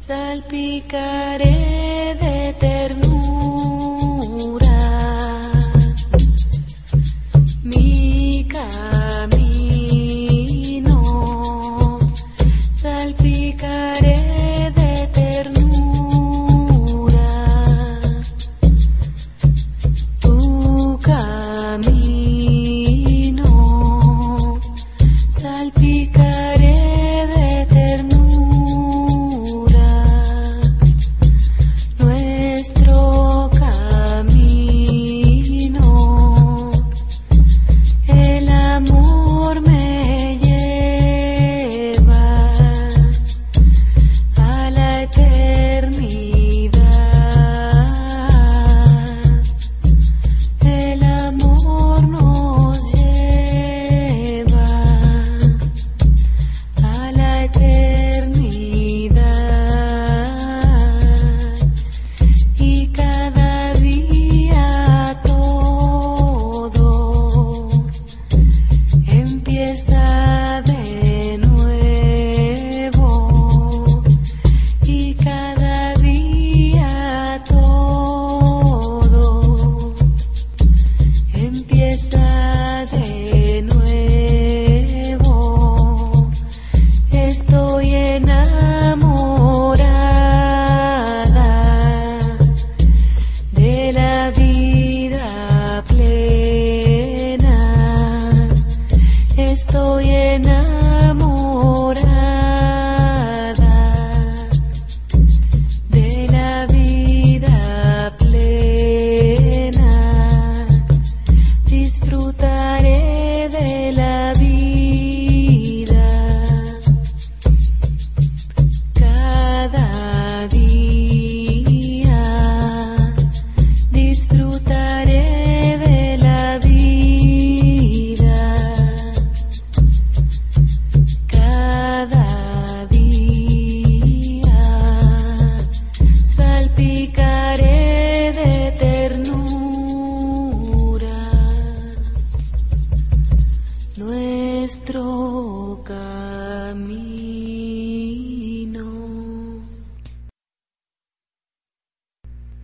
Salpicaré de ternura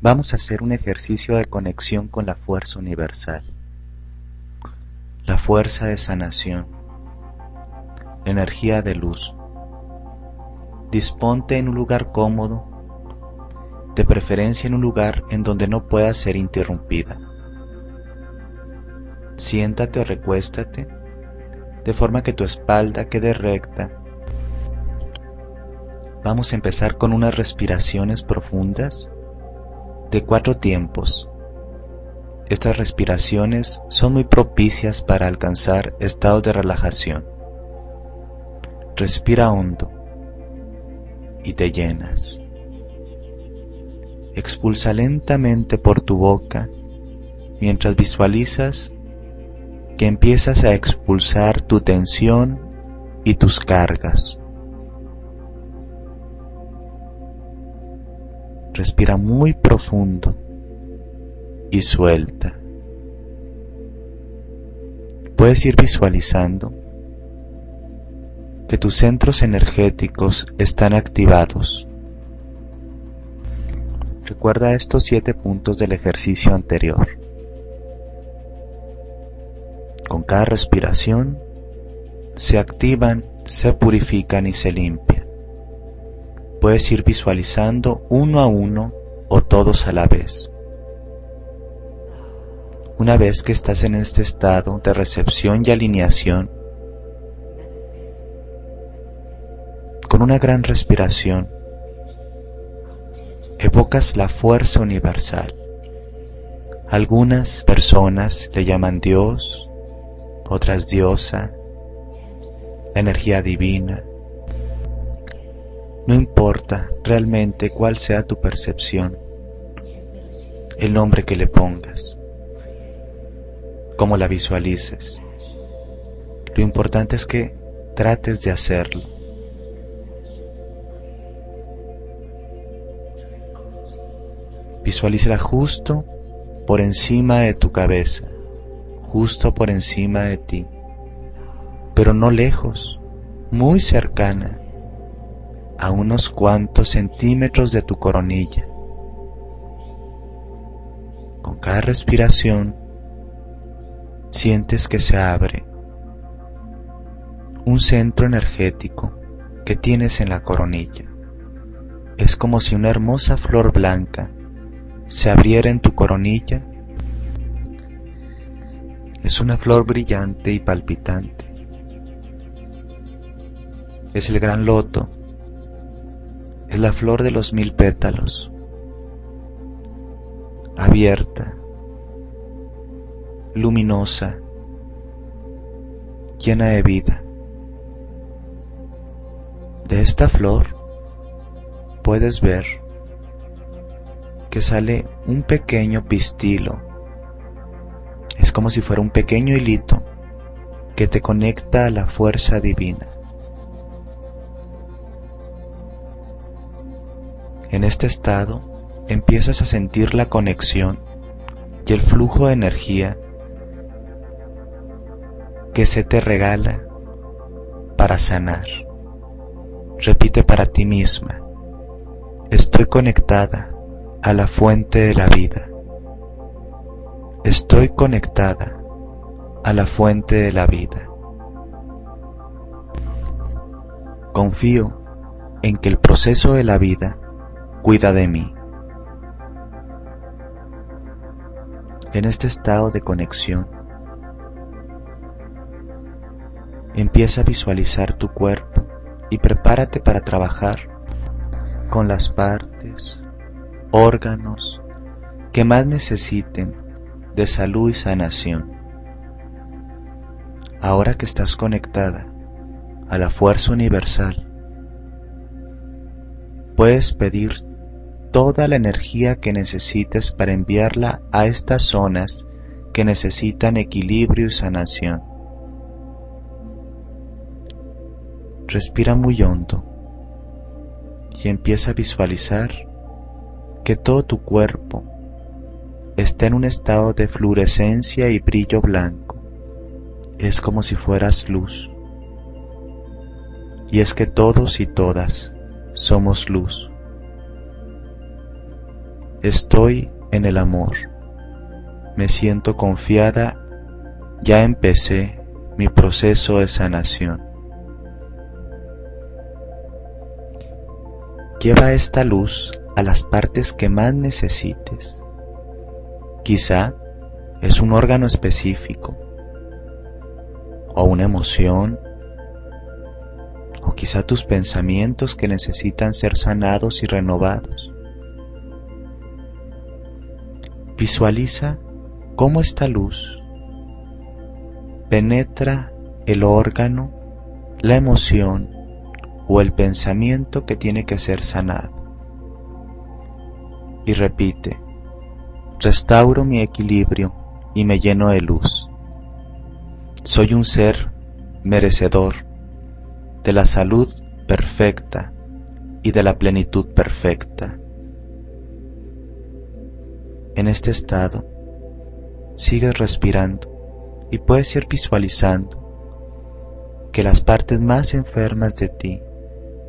Vamos a hacer un ejercicio de conexión con la fuerza universal, la fuerza de sanación, la energía de luz. Disponte en un lugar cómodo, de preferencia en un lugar en donde no pueda ser interrumpida. Siéntate o recuéstate de forma que tu espalda quede recta. Vamos a empezar con unas respiraciones profundas de cuatro tiempos. Estas respiraciones son muy propicias para alcanzar estados de relajación. Respira hondo y te llenas. Expulsa lentamente por tu boca mientras visualizas que empiezas a expulsar tu tensión y tus cargas. Respira muy profundo y suelta. Puedes ir visualizando que tus centros energéticos están activados. Recuerda estos siete puntos del ejercicio anterior. Con cada respiración se activan, se purifican y se limpian. Puedes ir visualizando uno a uno o todos a la vez. Una vez que estás en este estado de recepción y alineación, con una gran respiración, evocas la fuerza universal. Algunas personas le llaman Dios, otras diosa, la energía divina. No importa realmente cuál sea tu percepción, el nombre que le pongas, cómo la visualices. Lo importante es que trates de hacerlo. Visualízala justo por encima de tu cabeza, justo por encima de ti, pero no lejos, muy cercana. A unos cuantos centímetros de tu coronilla. Con cada respiración sientes que se abre un centro energético que tienes en la coronilla. Es como si una hermosa flor blanca se abriera en tu coronilla. Es una flor brillante y palpitante. Es el gran loto. Es la flor de los mil pétalos. Abierta, luminosa, llena de vida. De esta flor puedes ver que sale un pequeño pistilo. Es como si fuera un pequeño hilito que te conecta a la fuerza divina. En este estado empiezas a sentir la conexión y el flujo de energía que se te regala para sanar. Repite para ti misma, estoy conectada a la fuente de la vida. Estoy conectada a la fuente de la vida. Confío en que el proceso de la vida cuida de mí. En este estado de conexión, empieza a visualizar tu cuerpo y prepárate para trabajar con las partes, órganos que más necesiten de salud y sanación. Ahora que estás conectada a la fuerza universal, puedes pedir toda la energía que necesites para enviarla a estas zonas que necesitan equilibrio y sanación. Respira muy hondo y empieza a visualizar que todo tu cuerpo está en un estado de fluorescencia y brillo blanco. Es como si fueras luz. Y es que todos y todas somos luz. Estoy en el amor. Me siento confiada. Ya empecé mi proceso de sanación. Lleva esta luz a las partes que más necesites. Quizá es un órgano específico, o una emoción, o quizá tus pensamientos que necesitan ser sanados y renovados. Visualiza cómo esta luz penetra el órgano, la emoción o el pensamiento que tiene que ser sanado. Y repite, restauro mi equilibrio y me lleno de luz. Soy un ser merecedor de la salud perfecta y de la plenitud perfecta. En este estado, sigues respirando y puedes ir visualizando que las partes más enfermas de ti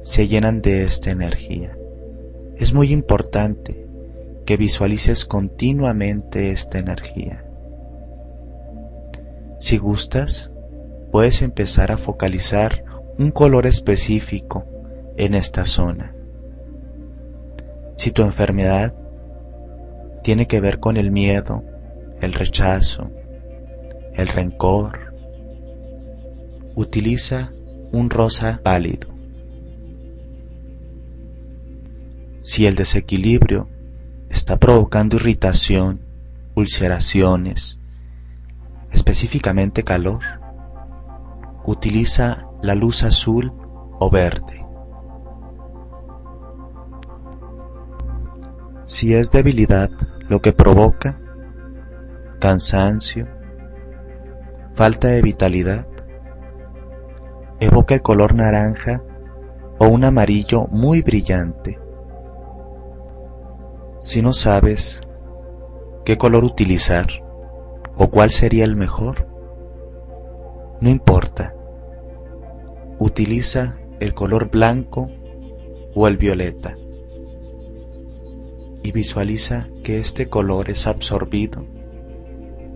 se llenan de esta energía. Es muy importante que visualices continuamente esta energía. Si gustas, puedes empezar a focalizar un color específico en esta zona. Si tu enfermedad tiene que ver con el miedo, el rechazo, el rencor, utiliza un rosa pálido. Si el desequilibrio está provocando irritación, ulceraciones, específicamente calor, utiliza la luz azul o verde. Si es debilidad lo que provoca, cansancio, falta de vitalidad, evoca el color naranja o un amarillo muy brillante. Si no sabes qué color utilizar o cuál sería el mejor, no importa. Utiliza el color blanco o el violeta y visualiza que este color es absorbido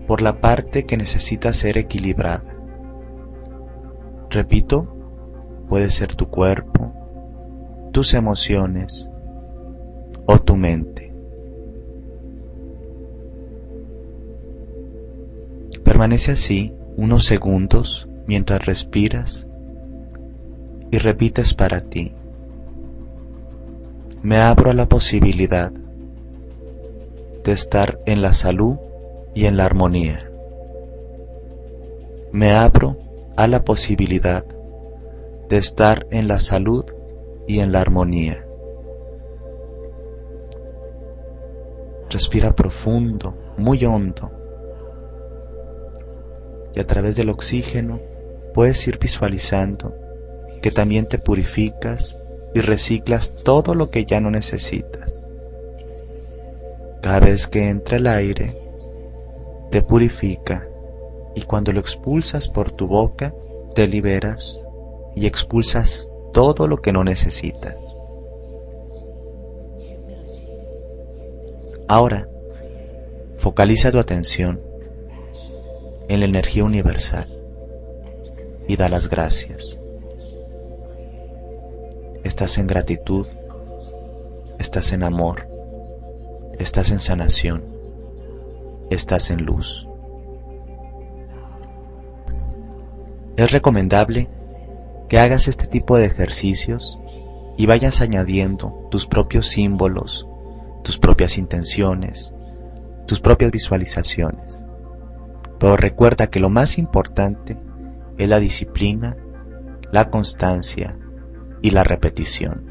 por la parte que necesita ser equilibrada. Repito, puede ser tu cuerpo, tus emociones o tu mente. Permanece así unos segundos mientras respiras y repites para ti. Me abro a la posibilidad de estar en la salud y en la armonía. Me abro a la posibilidad de estar en la salud y en la armonía. Respira profundo, muy hondo. Y a través del oxígeno puedes ir visualizando que también te purificas y reciclas todo lo que ya no necesitas. Cada vez que entra el aire, te purifica y cuando lo expulsas por tu boca, te liberas y expulsas todo lo que no necesitas. Ahora, focaliza tu atención en la energía universal y da las gracias. Estás en gratitud, estás en amor, estás en sanación, estás en luz. Es recomendable que hagas este tipo de ejercicios y vayas añadiendo tus propios símbolos, tus propias intenciones, tus propias visualizaciones. Pero recuerda que lo más importante es la disciplina, la constancia y la repetición.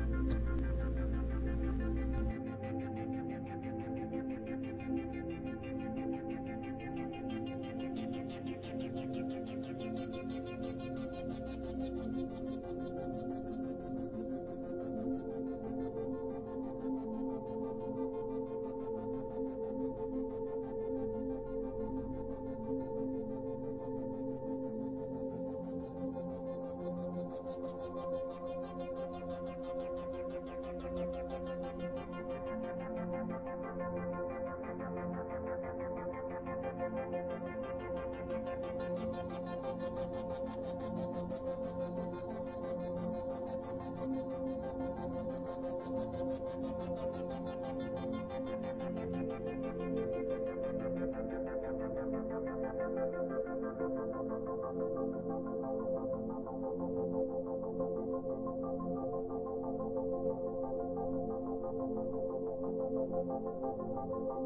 Thank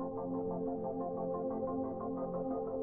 you.